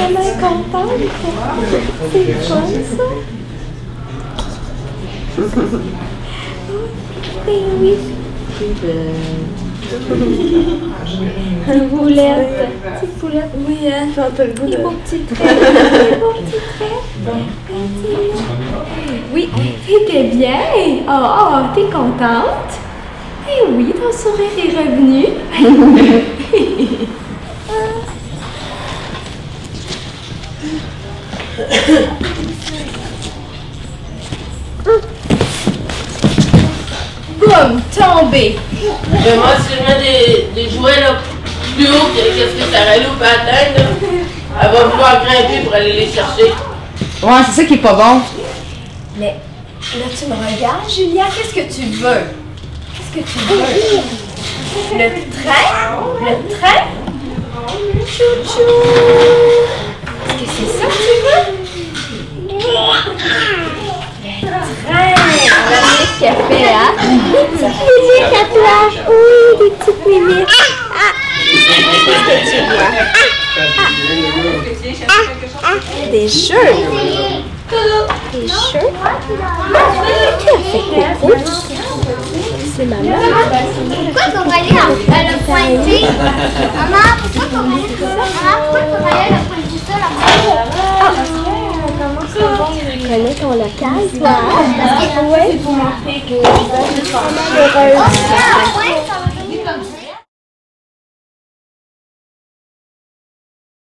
maman est contente. C'est fun, ça. Ben oui. Poulette. Petite poulette. Oui, hein. J'ai le goût de... beaux petits traits. Les beaux petits traits. Oui, t'étais bien. Oh, oh, t'es contente? Eh oui, ton sourire est revenu. Boum, tombé. Mais moi, si je mets des, des jouets là, plus haut que qu'est-ce que Sarah Lou peut atteindre, elle va pouvoir grimper pour aller les chercher. Ouais, c'est ça qui est pas bon. Mais là, tu me regardes, Julia. Qu'est-ce que tu veux? Qu'est-ce que tu veux? Le train? Le train? Chouchou! Est-ce que c'est ça que tu veux? Le train! On a le café, hein? Des toi! Oui, des petites mimiques! Qu'est-ce que tu vois? Des jeux! Des jeux? Qui a fait coucou? C'est maman. Pourquoi qu'on va aller à, la va aller Maman, pourquoi qu'on va aller à la pointer Connais ton local, toi? Oui. C'est pour montrer que je suis heureuse.